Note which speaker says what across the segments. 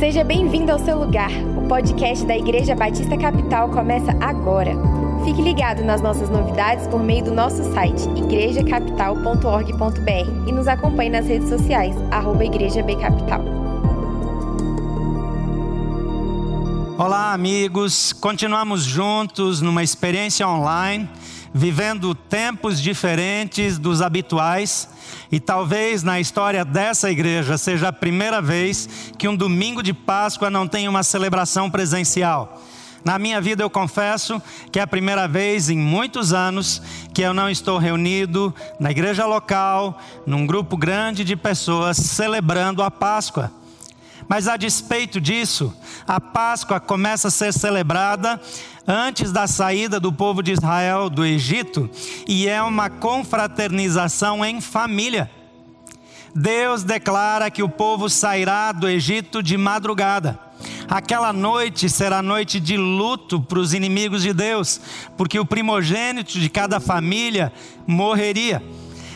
Speaker 1: Seja bem-vindo ao seu lugar. O podcast da Igreja Batista Capital começa agora. Fique ligado nas nossas novidades por meio do nosso site igrejacapital.org.br e nos acompanhe nas redes sociais, arroba Igreja B Capital.
Speaker 2: Olá, amigos. Continuamos juntos numa experiência online, vivendo tempos diferentes dos habituais. E talvez na história dessa igreja seja a primeira vez que um domingo de Páscoa não tem uma celebração presencial. Na minha vida eu confesso que é a primeira vez em muitos anos que eu não estou reunido na igreja local, num grupo grande de pessoas celebrando a Páscoa. Mas a despeito disso, a Páscoa começa a ser celebrada antes da saída do povo de Israel do Egito e é uma confraternização em família. Deus declara que o povo sairá do Egito de madrugada. Aquela noite será noite de luto para os inimigos de Deus, porque o primogênito de cada família morreria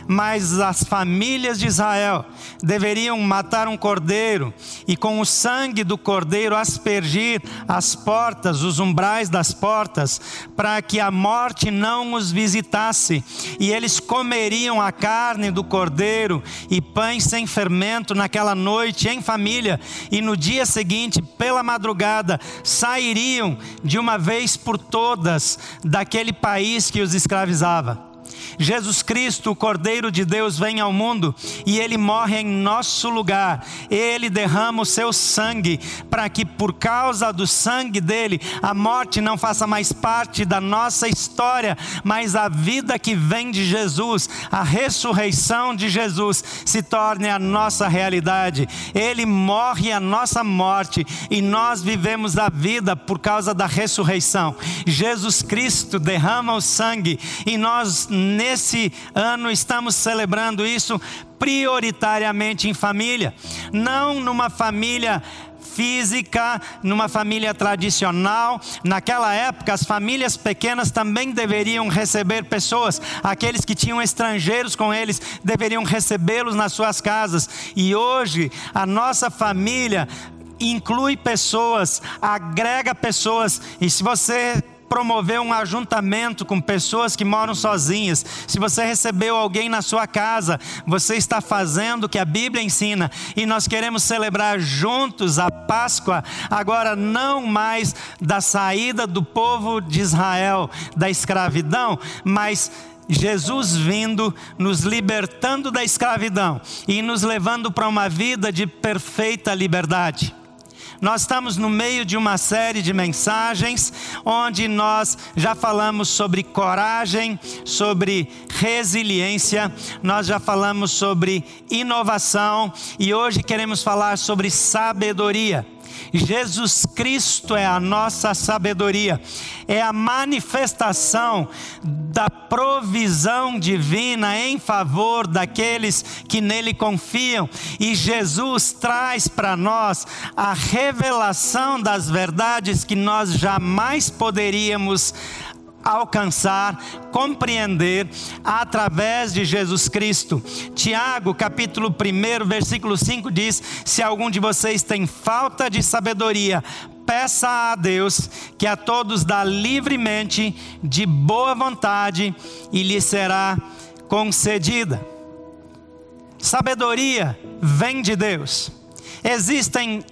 Speaker 2: mas as famílias de Israel deveriam matar um cordeiro e com o sangue do cordeiro aspergir as portas, os umbrais das portas, para que a morte não os visitasse. E eles comeriam a carne do cordeiro e pães sem fermento naquela noite em família, e no dia seguinte, pela madrugada, sairiam de uma vez por todas daquele país que os escravizava. Jesus Cristo, o Cordeiro de Deus, vem ao mundo e ele morre em nosso lugar. Ele derrama o seu sangue para que, por causa do sangue dele, a morte não faça mais parte da nossa história, mas a vida que vem de Jesus, a ressurreição de Jesus, se torne a nossa realidade. Ele morre a nossa morte e nós vivemos a vida por causa da ressurreição. Jesus Cristo derrama o sangue e nós, nesse ano estamos celebrando isso prioritariamente em família, não numa família física, numa família tradicional. Naquela época, as famílias pequenas também deveriam receber pessoas. Aqueles que tinham estrangeiros com eles deveriam recebê-los nas suas casas. E hoje, a nossa família inclui pessoas, agrega pessoas. E se você promover um ajuntamento com pessoas que moram sozinhas, se você recebeu alguém na sua casa, você está fazendo o que a Bíblia ensina e nós queremos celebrar juntos a Páscoa, agora não mais da saída do povo de Israel da escravidão, mas Jesus vindo, nos libertando da escravidão e nos levando para uma vida de perfeita liberdade. Nós estamos no meio de uma série de mensagens onde nós já falamos sobre coragem, sobre resiliência, nós já falamos sobre inovação e hoje queremos falar sobre sabedoria. Jesus Cristo é a nossa sabedoria, é a manifestação da provisão divina em favor daqueles que nele confiam, e Jesus traz para nós a revelação das verdades que nós jamais poderíamos alcançar, compreender através de Jesus Cristo. Tiago, capítulo 1, versículo 5 diz: Se algum de vocês tem falta de sabedoria, peça a Deus, que a todos dá livremente, de boa vontade, e lhe será concedida. Sabedoria vem de Deus. Existem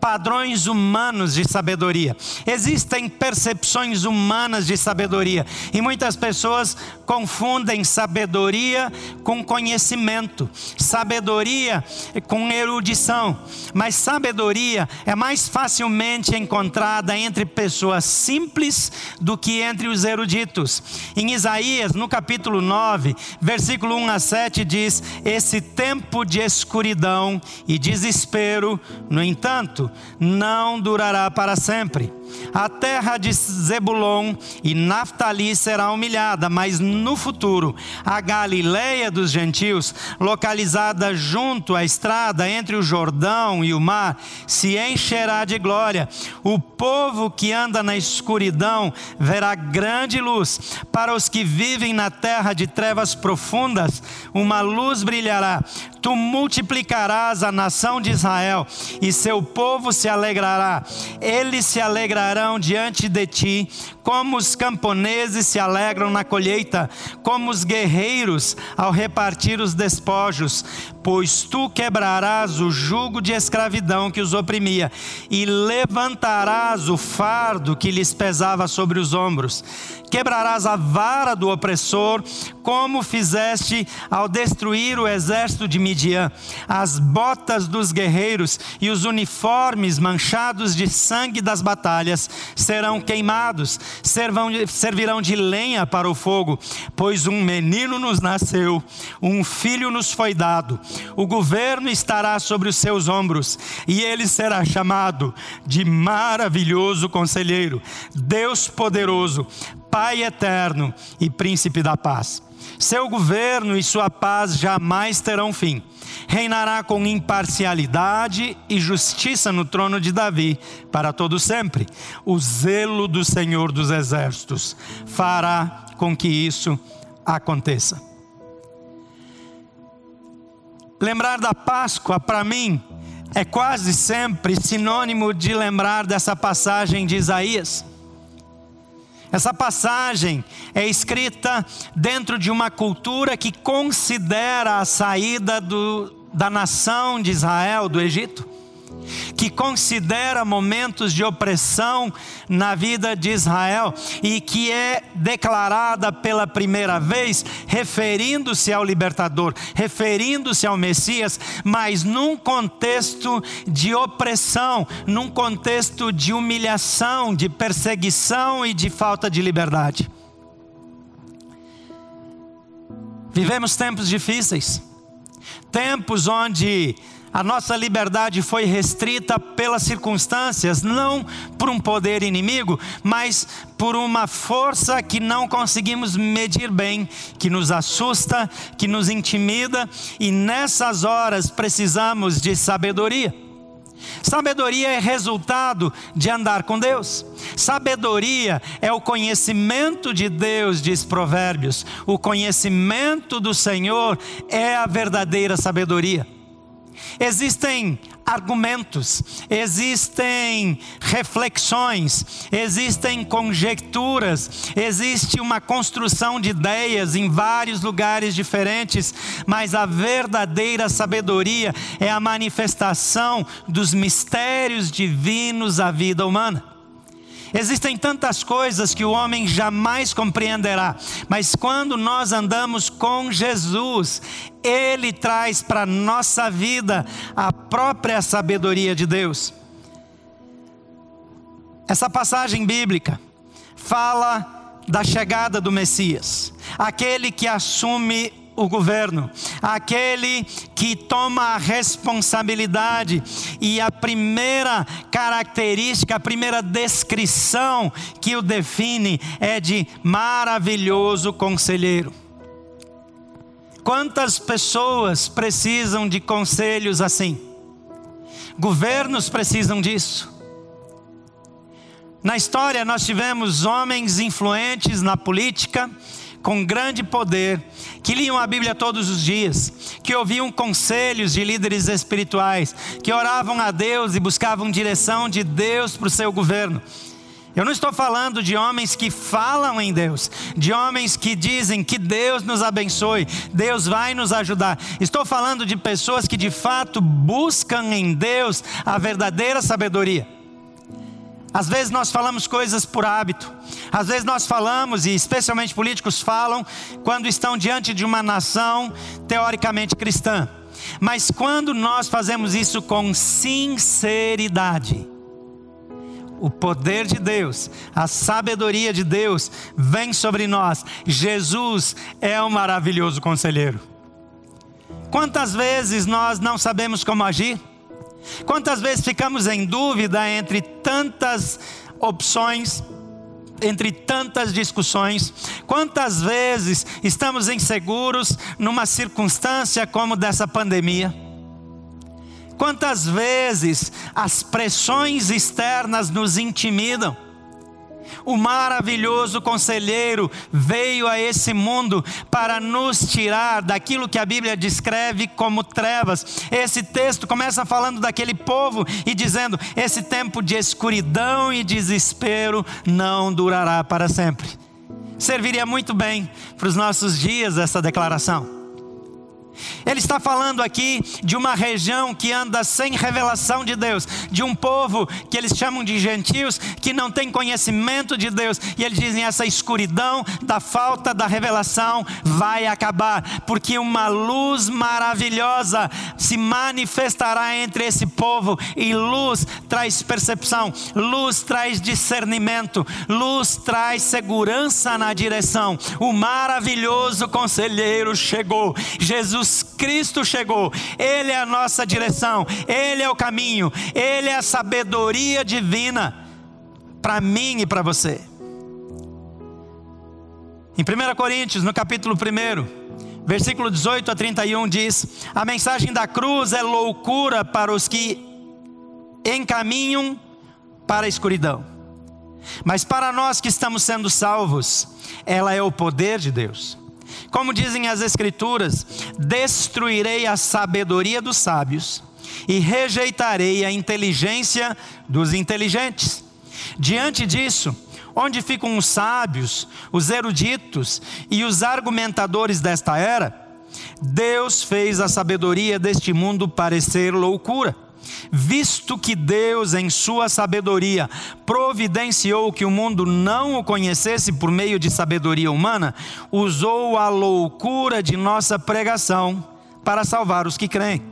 Speaker 2: padrões humanos de sabedoria, existem percepções humanas de sabedoria, e muitas pessoas confundem sabedoria com conhecimento, sabedoria com erudição, mas sabedoria é mais facilmente encontrada entre pessoas simples do que entre os eruditos. Em Isaías, no capítulo 9, versículo 1 a 7, diz: Esse tempo de escuridão e desespero, no entanto, não durará para sempre. A terra de Zebulon e Naftali será humilhada, mas no futuro a Galileia dos gentios, localizada junto à estrada entre o Jordão e o mar, se encherá de glória. O povo que anda na escuridão verá grande luz. Para os que vivem na terra de trevas profundas, uma luz brilhará. Tu multiplicarás a nação de Israel e seu povo se alegrará, eles se alegrarão diante de ti, como os camponeses se alegram na colheita, como os guerreiros ao repartir os despojos, pois tu quebrarás o jugo de escravidão que os oprimia e levantarás o fardo que lhes pesava sobre os ombros. Quebrarás a vara do opressor, como fizeste ao destruir o exército de Midian. As botas dos guerreiros e os uniformes manchados de sangue das batalhas serão queimados, servirão de lenha para o fogo, pois um menino nos nasceu, um filho nos foi dado. O governo estará sobre os seus ombros, e ele será chamado de maravilhoso conselheiro, Deus poderoso, Pai eterno e príncipe da paz. Seu governo e sua paz jamais terão fim. Reinará com imparcialidade e justiça no trono de Davi para todo sempre. O zelo do Senhor dos exércitos fará com que isso aconteça. Lembrar da Páscoa para mim é quase sempre sinônimo de lembrar dessa passagem de Isaías. Essa passagem é escrita dentro de uma cultura que considera a saída do, da nação de Israel do Egito que considera momentos de opressão na vida de Israel e que é declarada pela primeira vez referindo-se ao libertador, referindo-se ao Messias, mas num contexto de opressão, num contexto de humilhação, de perseguição e de falta de liberdade. Vivemos tempos difíceis, tempos onde a nossa liberdade foi restrita pelas circunstâncias, não por um poder inimigo, mas por uma força que não conseguimos medir bem, que nos assusta, que nos intimida, e nessas horas precisamos de sabedoria. Sabedoria é resultado de andar com Deus. Sabedoria é o conhecimento de Deus, diz Provérbios. O conhecimento do Senhor é a verdadeira sabedoria. Existem argumentos, existem reflexões, existem conjecturas, existe uma construção de ideias em vários lugares diferentes, mas a verdadeira sabedoria é a manifestação dos mistérios divinos à vida humana. Existem tantas coisas que o homem jamais compreenderá, mas quando nós andamos com Jesus, Ele traz para nossa vida a própria sabedoria de Deus. Essa passagem bíblica fala da chegada do Messias, aquele que assume o governo, aquele que toma a responsabilidade. E a primeira característica, a primeira descrição que o define é de maravilhoso conselheiro. Quantas pessoas precisam de conselhos assim? Governos precisam disso. Na história, nós tivemos homens influentes na política, com grande poder, que liam a Bíblia todos os dias, que ouviam conselhos de líderes espirituais, que oravam a Deus e buscavam direção de Deus para o seu governo. Eu não estou falando de homens que falam em Deus, de homens que dizem que Deus nos abençoe, Deus vai nos ajudar. Estou falando de pessoas que de fato buscam em Deus a verdadeira sabedoria. Às vezes nós falamos coisas por hábito. Às vezes nós falamos, e especialmente políticos falam, quando estão diante de uma nação teoricamente cristã. Mas quando nós fazemos isso com sinceridade, o poder de Deus, a sabedoria de Deus vem sobre nós. Jesus é um maravilhoso conselheiro. Quantas vezes nós não sabemos como agir? Quantas vezes ficamos em dúvida entre tantas opções, entre tantas discussões? Quantas vezes estamos inseguros numa circunstância como dessa pandemia? Quantas vezes as pressões externas nos intimidam? O maravilhoso conselheiro veio a esse mundo para nos tirar daquilo que a Bíblia descreve como trevas. Esse texto começa falando daquele povo e dizendo: esse tempo de escuridão e desespero não durará para sempre. Serviria muito bem para os nossos dias essa declaração. Ele está falando aqui de uma região que anda sem revelação de Deus, de um povo que eles chamam de gentios, que não tem conhecimento de Deus, e eles dizem: essa escuridão da falta da revelação vai acabar, porque uma luz maravilhosa se manifestará entre esse povo, e luz traz percepção, luz traz discernimento, luz traz segurança na direção. O maravilhoso conselheiro chegou, Jesus Jesus Cristo chegou, Ele é a nossa direção, Ele é o caminho, Ele é a sabedoria divina para mim e para você. Em 1 Coríntios, no capítulo 1, versículo 18 a 31 diz: A mensagem da cruz é loucura para os que encaminham para a escuridão. Mas para nós que estamos sendo salvos, ela é o poder de Deus. Como dizem as Escrituras: destruirei a sabedoria dos sábios e rejeitarei a inteligência dos inteligentes. Diante disso, onde ficam os sábios, os eruditos e os argumentadores desta era? Deus fez a sabedoria deste mundo parecer loucura visto que Deus, em sua sabedoria, providenciou que o mundo não o conhecesse por meio de sabedoria humana, usou a loucura de nossa pregação para salvar os que creem.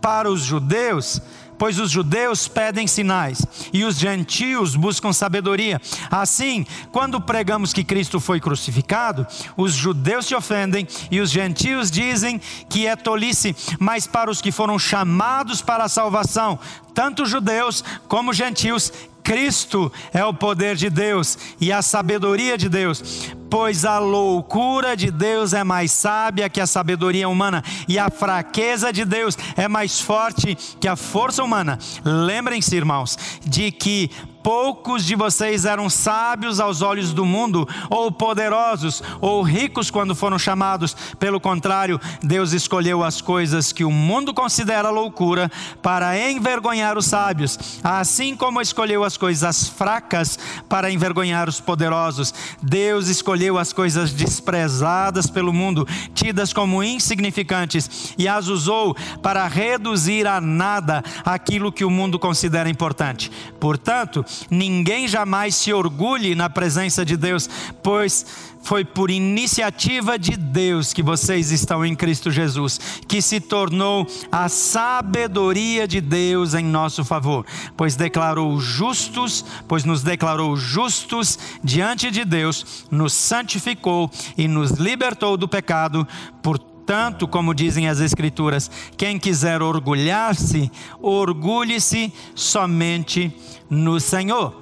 Speaker 2: Para os judeus, pois os judeus pedem sinais e os gentios buscam sabedoria. Assim, quando pregamos que Cristo foi crucificado, os judeus se ofendem e os gentios dizem que é tolice, mas para os que foram chamados para a salvação, tanto judeus como gentios, Cristo é o poder de Deus e a sabedoria de Deus, pois a loucura de Deus é mais sábia que a sabedoria humana, e a fraqueza de Deus é mais forte que a força humana. Lembrem-se, irmãos, de que Poucos de vocês eram sábios aos olhos do mundo, ou poderosos, ou ricos quando foram chamados. Pelo contrário, Deus escolheu as coisas que o mundo considera loucura para envergonhar os sábios, assim como escolheu as coisas fracas para envergonhar os poderosos. Deus escolheu as coisas desprezadas pelo mundo, tidas como insignificantes, e as usou para reduzir a nada aquilo que o mundo considera importante. Portanto, ninguém jamais se orgulhe na presença de Deus, pois foi por iniciativa de Deus que vocês estão em Cristo Jesus, que se tornou a sabedoria de Deus em nosso favor, pois declarou justos, pois nos declarou justos diante de Deus, nos santificou e nos libertou do pecado por Portanto, como dizem as Escrituras, quem quiser orgulhar-se, orgulhe-se somente no Senhor.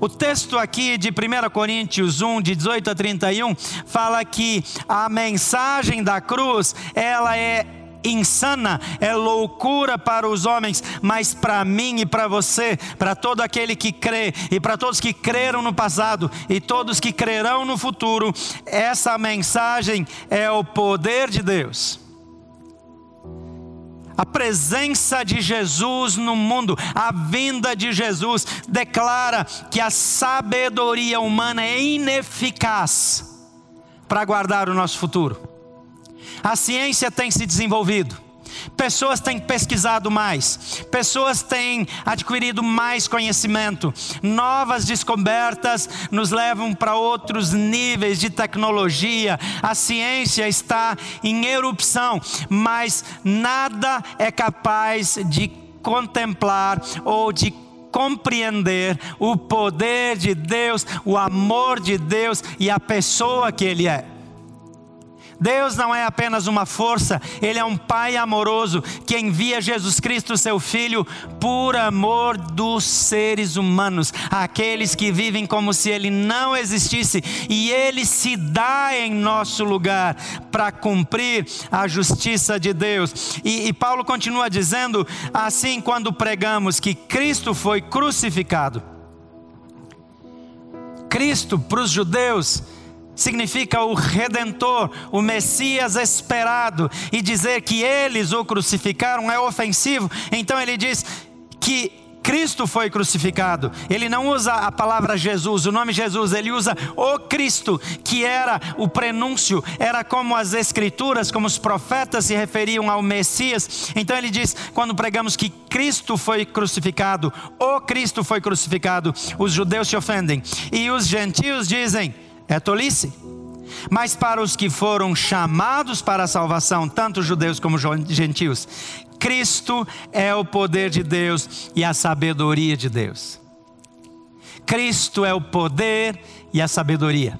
Speaker 2: O texto aqui de 1 Coríntios 1, de 18 a 31, fala que a mensagem da cruz, ela é insana, é loucura para os homens, mas para mim e para você, para todo aquele que crê e para todos que creram no passado e todos que crerão no futuro, essa mensagem é o poder de Deus. A presença de Jesus no mundo, a vinda de Jesus, declara que a sabedoria humana é ineficaz para guardar o nosso futuro. A ciência tem se desenvolvido. Pessoas têm pesquisado mais, pessoas têm adquirido mais conhecimento, novas descobertas nos levam para outros níveis de tecnologia. A ciência está em erupção, mas nada é capaz de contemplar ou de compreender o poder de Deus, o amor de Deus e a pessoa que Ele é. Deus não é apenas uma força, Ele é um Pai amoroso que envia Jesus Cristo, seu Filho, por amor dos seres humanos, aqueles que vivem como se Ele não existisse, e Ele se dá em nosso lugar para cumprir a justiça de Deus. E, e Paulo continua dizendo assim: quando pregamos que Cristo foi crucificado, Cristo para os judeus significa o redentor, o Messias esperado, e dizer que eles o crucificaram é ofensivo. Então ele diz que Cristo foi crucificado. Ele não usa a palavra Jesus, o nome Jesus, ele usa o Cristo, que era o prenúncio, era como as escrituras, como os profetas se referiam ao Messias. Então ele diz, quando pregamos que Cristo foi crucificado, o Cristo foi crucificado, os judeus se ofendem e os gentios dizem: é tolice. Mas para os que foram chamados para a salvação, tanto judeus como gentios, Cristo é o poder de Deus e a sabedoria de Deus. Cristo é o poder e a sabedoria.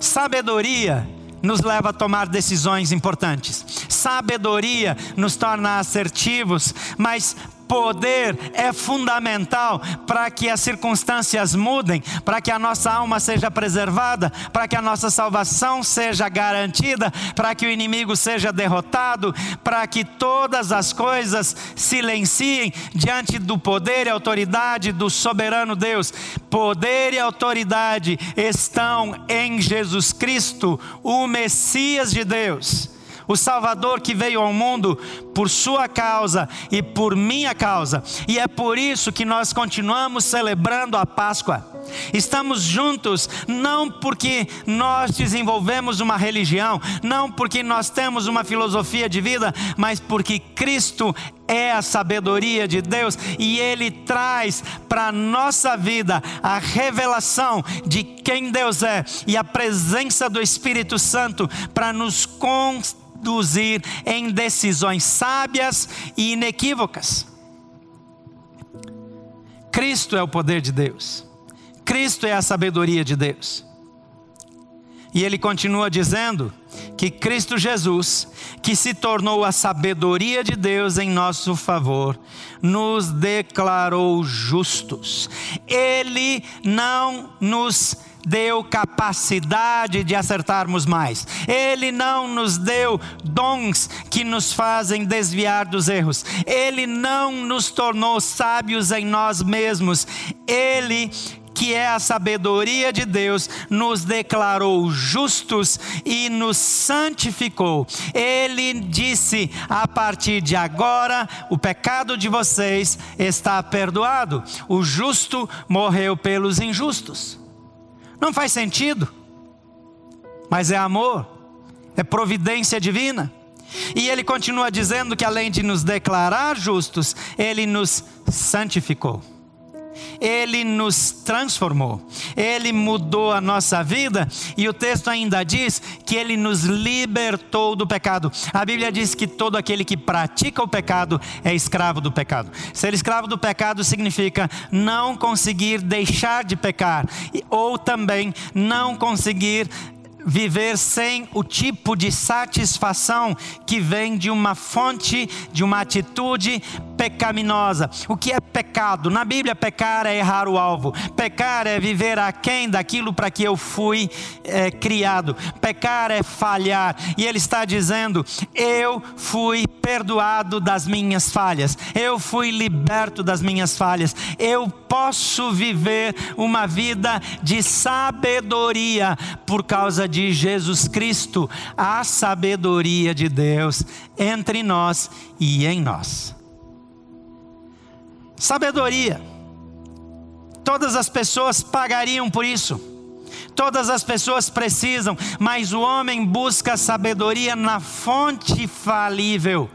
Speaker 2: Sabedoria nos leva a tomar decisões importantes. Sabedoria nos torna assertivos, mas poder é fundamental para que as circunstâncias mudem, para que a nossa alma seja preservada, para que a nossa salvação seja garantida, para que o inimigo seja derrotado, para que todas as coisas silenciem diante do poder e autoridade do soberano Deus. Poder e autoridade estão em Jesus Cristo, o Messias de Deus o Salvador que veio ao mundo por sua causa e por minha causa. E é por isso que nós continuamos celebrando a Páscoa. Estamos juntos não porque nós desenvolvemos uma religião, não porque nós temos uma filosofia de vida, mas porque Cristo é a sabedoria de Deus e Ele traz para nossa vida a revelação de quem Deus é e a presença do Espírito Santo para nos constranger conduzir em decisões sábias e inequívocas. Cristo é o poder de Deus. Cristo é a sabedoria de Deus. E ele continua dizendo que Cristo Jesus, que se tornou a sabedoria de Deus em nosso favor, nos declarou justos. Ele não nos deu capacidade de acertarmos mais. Ele não nos deu dons que nos fazem desviar dos erros. Ele não nos tornou sábios em nós mesmos. Ele que é a sabedoria de Deus, nos declarou justos e nos santificou. Ele disse: a partir de agora, o pecado de vocês está perdoado. O justo morreu pelos injustos. Não faz sentido, mas é amor, é providência divina. E ele continua dizendo que além de nos declarar justos, ele nos santificou. Ele nos transformou, Ele mudou a nossa vida, e o texto ainda diz que Ele nos libertou do pecado. A Bíblia diz que todo aquele que pratica o pecado é escravo do pecado. Ser escravo do pecado significa não conseguir deixar de pecar, ou também não conseguir viver sem o tipo de satisfação que vem de uma fonte, de uma atitude pecaminosa. O que é pecado? Na Bíblia, pecar é errar o alvo. Pecar é viver aquém daquilo para que eu fui é, criado. Pecar é falhar. E ele está dizendo: Eu fui perdoado das minhas falhas. Eu fui liberto das minhas falhas. Eu posso viver uma vida de sabedoria por causa de Jesus Cristo, a sabedoria de Deus entre nós e em nós. Sabedoria. Todas as pessoas pagariam por isso. Todas as pessoas precisam, mas o homem busca sabedoria na fonte falível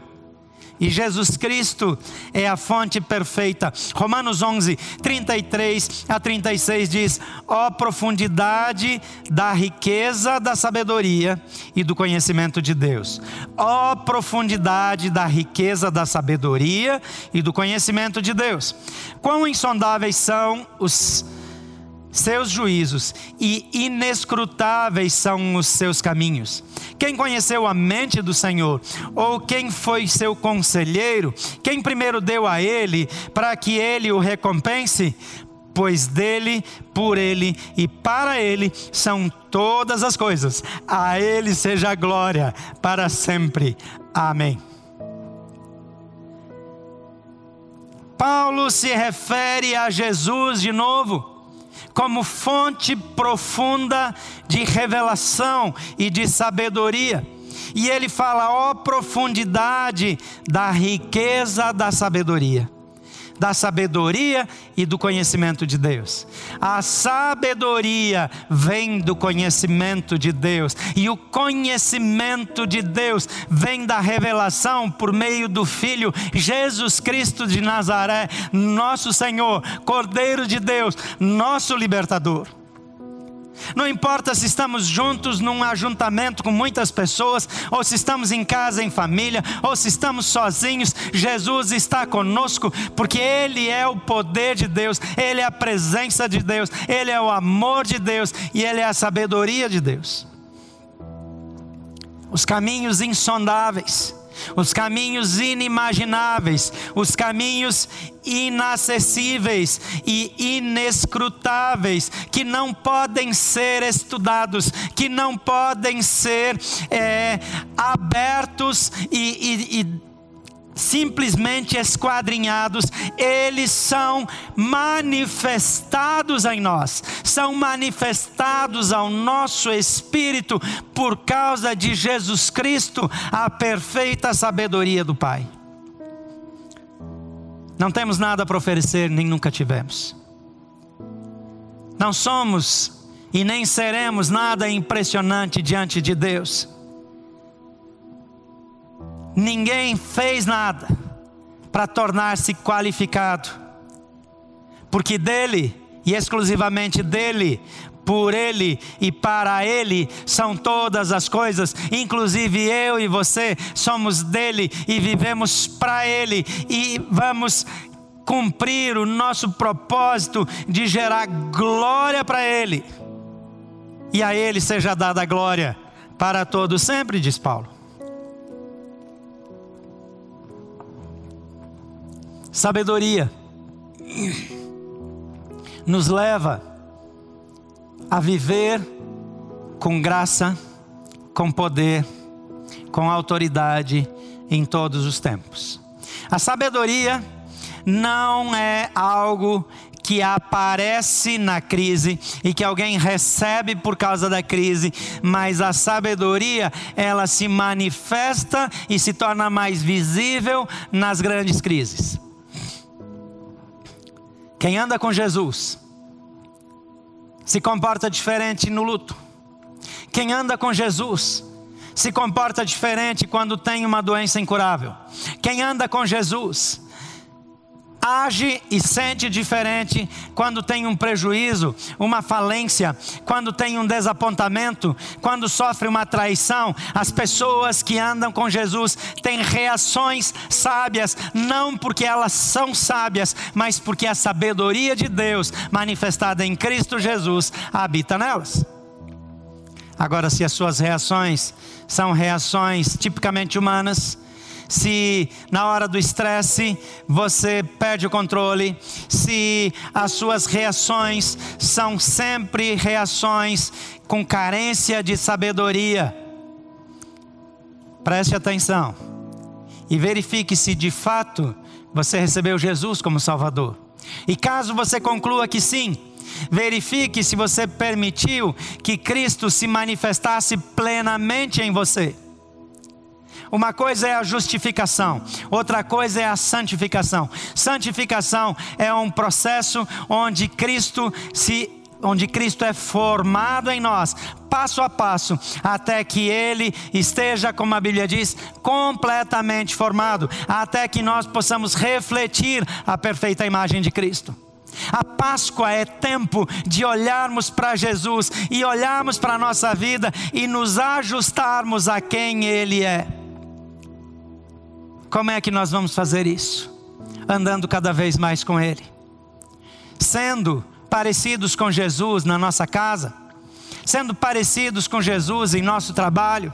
Speaker 2: e Jesus Cristo é a fonte perfeita. Romanos 11, 33 a 36 diz: Ó oh, profundidade da riqueza da sabedoria e do conhecimento de Deus. Ó oh, profundidade da riqueza da sabedoria e do conhecimento de Deus. Quão insondáveis são os seus juízos e inescrutáveis são os seus caminhos. Quem conheceu a mente do Senhor? Ou quem foi seu conselheiro? Quem primeiro deu a ele para que ele o recompense? Pois dele, por ele e para ele são todas as coisas. A ele seja a glória para sempre. Amém. Paulo se refere a Jesus de novo como fonte profunda de revelação e de sabedoria. E ele fala, ó profundidade da riqueza da sabedoria da sabedoria e do conhecimento de Deus. A sabedoria vem do conhecimento de Deus, e o conhecimento de Deus vem da revelação por meio do Filho Jesus Cristo de Nazaré, nosso Senhor, Cordeiro de Deus, nosso libertador. Não importa se estamos juntos num ajuntamento com muitas pessoas, ou se estamos em casa em família, ou se estamos sozinhos, Jesus está conosco, porque Ele é o poder de Deus, Ele é a presença de Deus, Ele é o amor de Deus e Ele é a sabedoria de Deus. Os caminhos insondáveis os caminhos inimagináveis, os caminhos inacessíveis e inescrutáveis, que não podem ser estudados, que não podem ser é, abertos e, e, e simplesmente esquadrinhados, eles são manifestados em nós, são manifestados ao nosso espírito por causa de Jesus Cristo, a perfeita sabedoria do Pai. Não temos nada para oferecer, nem nunca tivemos. Não somos e nem seremos nada impressionante diante de Deus Ninguém fez nada para tornar-se qualificado, porque dele e exclusivamente dele, por Ele e para Ele são todas as coisas, inclusive eu e você somos dele e vivemos para Ele e vamos cumprir o nosso propósito de gerar glória para Ele. E a Ele seja dada a glória para todos sempre, diz Paulo. Sabedoria nos leva a viver com graça, com poder, com autoridade em todos os tempos. A sabedoria não é algo que aparece na crise e que alguém recebe por causa da crise, mas a sabedoria, ela se manifesta e se torna mais visível nas grandes crises. Quem anda com Jesus se comporta diferente no luto. Quem anda com Jesus se comporta diferente quando tem uma doença incurável. Quem anda com Jesus age e sente diferente quando tem um prejuízo, uma falência, quando tem um desapontamento, quando sofre uma traição. As pessoas que andam com Jesus têm reações sábias, não porque elas são sábias, mas porque a sabedoria de Deus, manifestada em Cristo Jesus, habita nelas. Agora, se as suas reações são reações tipicamente humanas, se na hora do estresse você perde o controle, se as suas reações são sempre reações com carência de sabedoria. Preste atenção e verifique se de fato você recebeu Jesus como Salvador. E caso você conclua que sim, verifique se você permitiu que Cristo se manifestasse plenamente em você. Uma coisa é a justificação, outra coisa é a santificação. Santificação é um processo onde Cristo se onde Cristo é formado em nós, passo a passo, até que Ele esteja, como a Bíblia diz, completamente formado, até que nós possamos refletir a perfeita imagem de Cristo. A Páscoa é tempo de olharmos para Jesus e olharmos para a nossa vida e nos ajustarmos a quem Ele é. Como é que nós vamos fazer isso? Andando cada vez mais com Ele, sendo parecidos com Jesus na nossa casa, sendo parecidos com Jesus em nosso trabalho,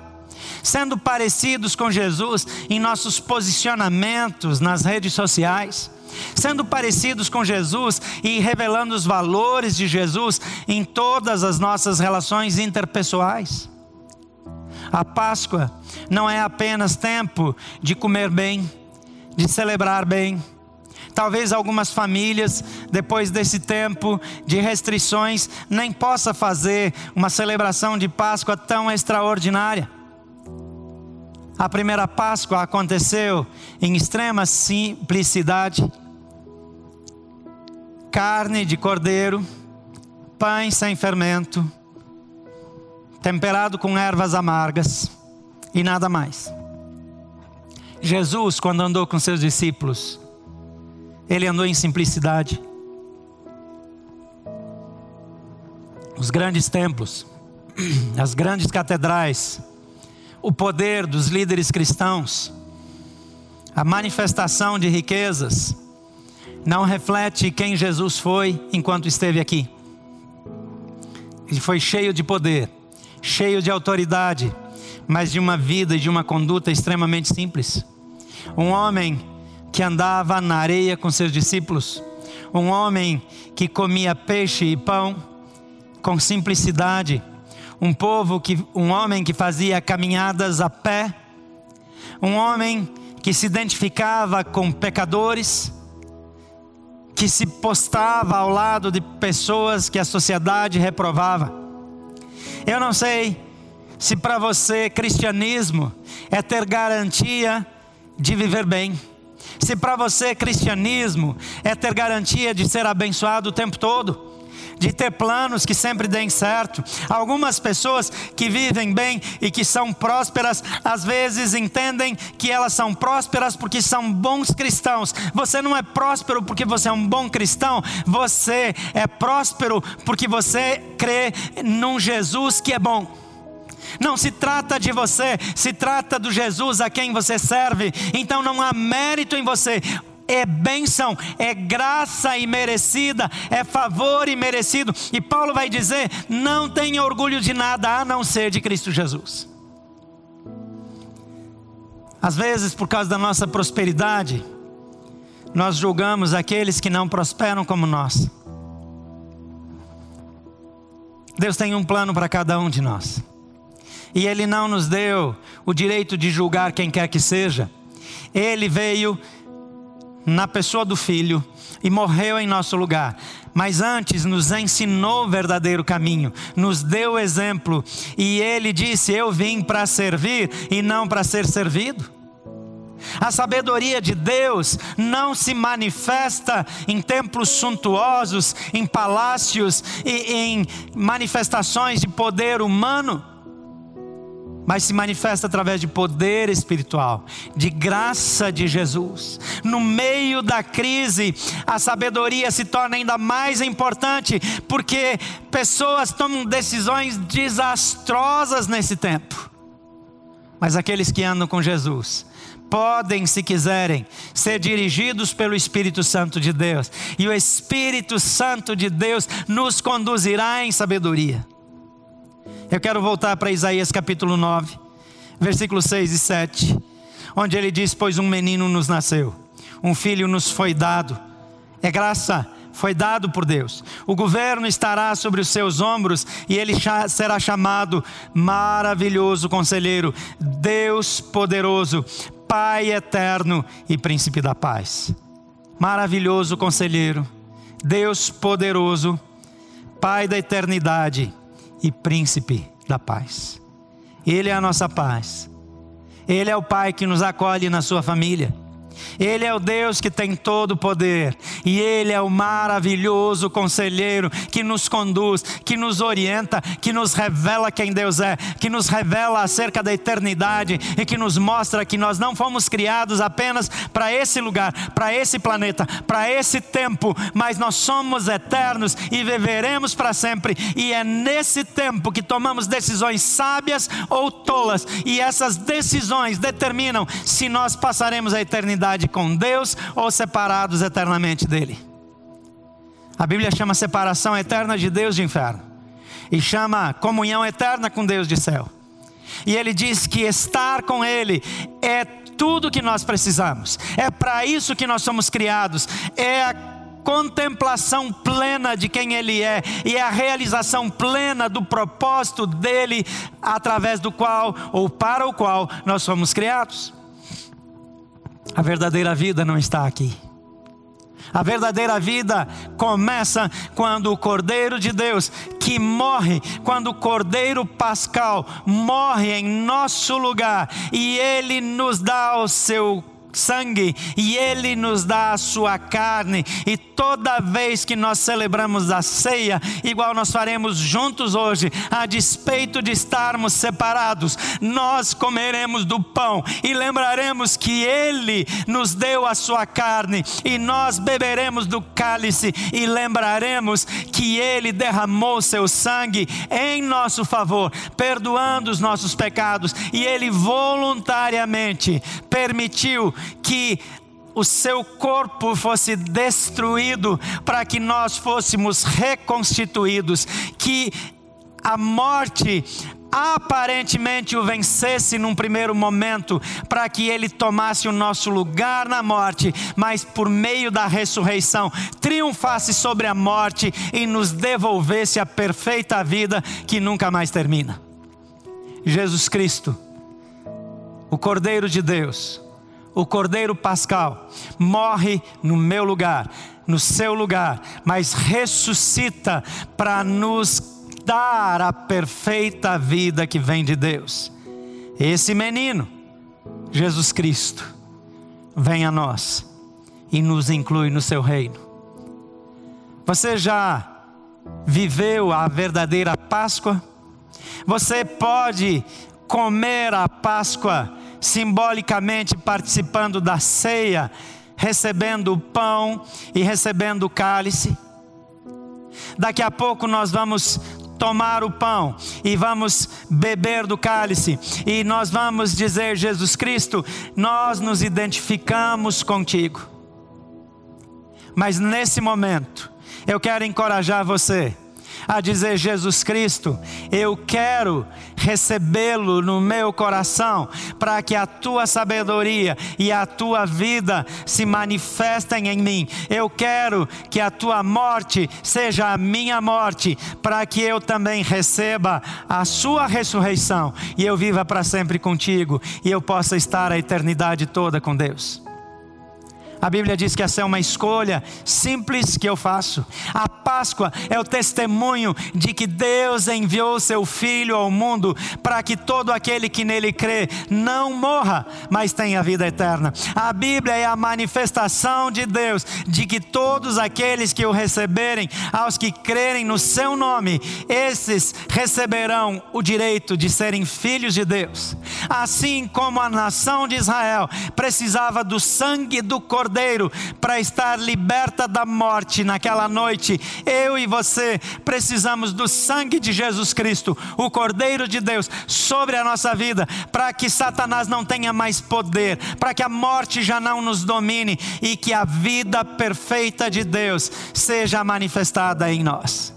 Speaker 2: sendo parecidos com Jesus em nossos posicionamentos nas redes sociais, sendo parecidos com Jesus e revelando os valores de Jesus em todas as nossas relações interpessoais. A Páscoa não é apenas tempo de comer bem, de celebrar bem. Talvez algumas famílias, depois desse tempo de restrições, nem possa fazer uma celebração de Páscoa tão extraordinária. A primeira Páscoa aconteceu em extrema simplicidade. Carne de cordeiro, pães sem fermento, temperado com ervas amargas e nada mais. Jesus, quando andou com seus discípulos, ele andou em simplicidade. Os grandes templos, as grandes catedrais, o poder dos líderes cristãos, a manifestação de riquezas, não reflete quem Jesus foi enquanto esteve aqui. Ele foi cheio de poder, cheio de autoridade, mas de uma vida e de uma conduta extremamente simples. Um homem que andava na areia com seus discípulos, um homem que comia peixe e pão com simplicidade, um povo que um homem que fazia caminhadas a pé, um homem que se identificava com pecadores, que se postava ao lado de pessoas que a sociedade reprovava. Eu não sei se para você cristianismo é ter garantia de viver bem. Se para você cristianismo é ter garantia de ser abençoado o tempo todo, de ter planos que sempre deem certo. Algumas pessoas que vivem bem e que são prósperas, às vezes entendem que elas são prósperas porque são bons cristãos. Você não é próspero porque você é um bom cristão, você é próspero porque você crê num Jesus que é bom. Não se trata de você, se trata do Jesus a quem você serve. Então não há mérito em você é bênção, é graça imerecida, é favor imerecido. E Paulo vai dizer: não tenha orgulho de nada a não ser de Cristo Jesus. Às vezes, por causa da nossa prosperidade, nós julgamos aqueles que não prosperam como nós. Deus tem um plano para cada um de nós e Ele não nos deu o direito de julgar quem quer que seja. Ele veio na pessoa do Filho e morreu em nosso lugar. Mas antes nos ensinou o verdadeiro caminho, nos deu exemplo, e ele disse: Eu vim para servir e não para ser servido. A sabedoria de Deus não se manifesta em templos suntuosos, em palácios e em manifestações de poder humano mas se manifesta através de poder espiritual, de graça de Jesus. No meio da crise, a sabedoria se torna ainda mais importante, porque pessoas tomam decisões desastrosas nesse tempo. Mas aqueles que andam com Jesus, podem, se quiserem, ser dirigidos pelo Espírito Santo de Deus, e o Espírito Santo de Deus nos conduzirá em sabedoria. Eu quero voltar para Isaías capítulo 9, versículos 6 e 7, onde ele diz: Pois um menino nos nasceu, um filho nos foi dado, é graça, foi dado por Deus. O governo estará sobre os seus ombros e ele será chamado Maravilhoso Conselheiro, Deus Poderoso, Pai Eterno e Príncipe da Paz. Maravilhoso Conselheiro, Deus Poderoso, Pai da Eternidade e príncipe da paz. Ele é a nossa paz. Ele é o Pai que nos acolhe na sua família. Ele é o Deus que tem todo o poder, e Ele é o maravilhoso conselheiro que nos conduz, que nos orienta, que nos revela quem Deus é, que nos revela acerca da eternidade e que nos mostra que nós não fomos criados apenas para esse lugar, para esse planeta, para esse tempo, mas nós somos eternos e viveremos para sempre, e é nesse tempo que tomamos decisões sábias ou tolas, e essas decisões determinam se nós passaremos a eternidade eternidade com Deus ou separados eternamente dele. A Bíblia chama separação eterna de Deus de inferno e chama comunhão eterna com Deus de céu. E ele diz que estar com Ele é tudo que nós precisamos, é para isso que nós somos criados, é a contemplação plena de quem Ele é e é a realização plena do propósito dele, através do qual ou para o qual nós somos criados. A verdadeira vida não está aqui. A verdadeira vida começa quando o Cordeiro de Deus, que morre, quando o Cordeiro Pascal morre em nosso lugar e ele nos dá o seu sangue e ele nos dá a sua carne. E toda vez que nós celebramos a ceia, igual nós faremos juntos hoje, a despeito de estarmos separados, nós comeremos do pão e lembraremos que ele nos deu a sua carne e nós beberemos do cálice e lembraremos que ele derramou seu sangue em nosso favor, perdoando os nossos pecados e ele voluntariamente permitiu que o seu corpo fosse destruído para que nós fôssemos reconstituídos, que a morte aparentemente o vencesse num primeiro momento, para que ele tomasse o nosso lugar na morte, mas por meio da ressurreição triunfasse sobre a morte e nos devolvesse a perfeita vida que nunca mais termina. Jesus Cristo, o Cordeiro de Deus, o Cordeiro Pascal, morre no meu lugar, no seu lugar, mas ressuscita para nos dar a perfeita vida que vem de Deus. Esse menino, Jesus Cristo, vem a nós e nos inclui no seu reino. Você já viveu a verdadeira Páscoa? Você pode comer a Páscoa simbolicamente participando da ceia, recebendo o pão e recebendo o cálice. Daqui a pouco nós vamos tomar o pão e vamos beber do cálice e nós vamos dizer, Jesus Cristo, nós nos identificamos contigo. Mas nesse momento, eu quero encorajar você a dizer: Jesus Cristo, eu quero recebê-lo no meu coração, para que a tua sabedoria e a tua vida se manifestem em mim. Eu quero que a tua morte seja a minha morte, para que eu também receba a sua ressurreição e eu viva para sempre contigo e eu possa estar a eternidade toda com Deus. A Bíblia diz que essa é uma escolha simples que eu faço. A Páscoa é o testemunho de que Deus enviou seu Filho ao mundo para que todo aquele que nele crê não morra, mas tenha vida eterna. A Bíblia é a manifestação de Deus de que todos aqueles que o receberem, aos que crerem no seu nome, esses receberão o direito de serem filhos de Deus. Assim como a nação de Israel precisava do sangue do cordeiro cordeiro para estar liberta da morte naquela noite. Eu e você precisamos do sangue de Jesus Cristo, o cordeiro de Deus, sobre a nossa vida, para que Satanás não tenha mais poder, para que a morte já não nos domine e que a vida perfeita de Deus seja manifestada em nós.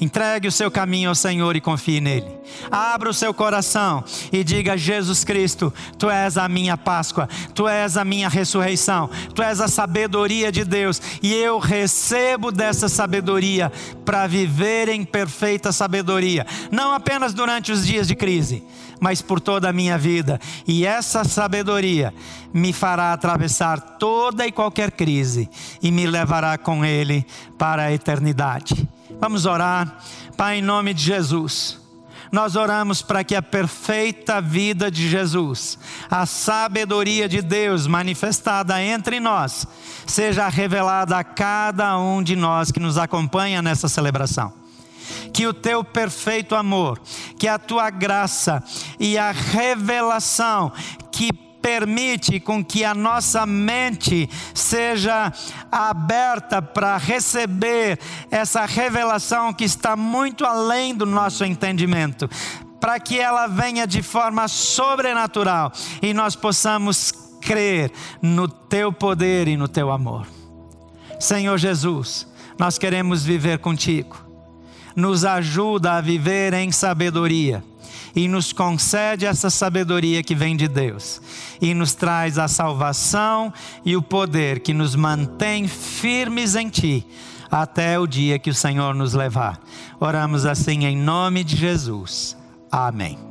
Speaker 2: Entregue o seu caminho ao Senhor e confie nele. Abra o seu coração e diga: Jesus Cristo, tu és a minha Páscoa, tu és a minha ressurreição, tu és a sabedoria de Deus e eu recebo dessa sabedoria para viver em perfeita sabedoria, não apenas durante os dias de crise, mas por toda a minha vida. E essa sabedoria me fará atravessar toda e qualquer crise e me levará com ele para a eternidade. Vamos orar. Pai, em nome de Jesus. Nós oramos para que a perfeita vida de Jesus, a sabedoria de Deus manifestada entre nós, seja revelada a cada um de nós que nos acompanha nessa celebração que o teu perfeito amor, que a tua graça e a revelação que permite com que a nossa mente seja aberta para receber essa revelação que está muito além do nosso entendimento, para que ela venha de forma sobrenatural e nós possamos crer no teu poder e no teu amor. Senhor Jesus, nós queremos viver contigo. Nos ajuda a viver em sabedoria e nos concede essa sabedoria que vem de Deus e nos traz a salvação e o poder que nos mantém firmes em Ti até o dia que o Senhor nos levar. Oramos assim em nome de Jesus. Amém.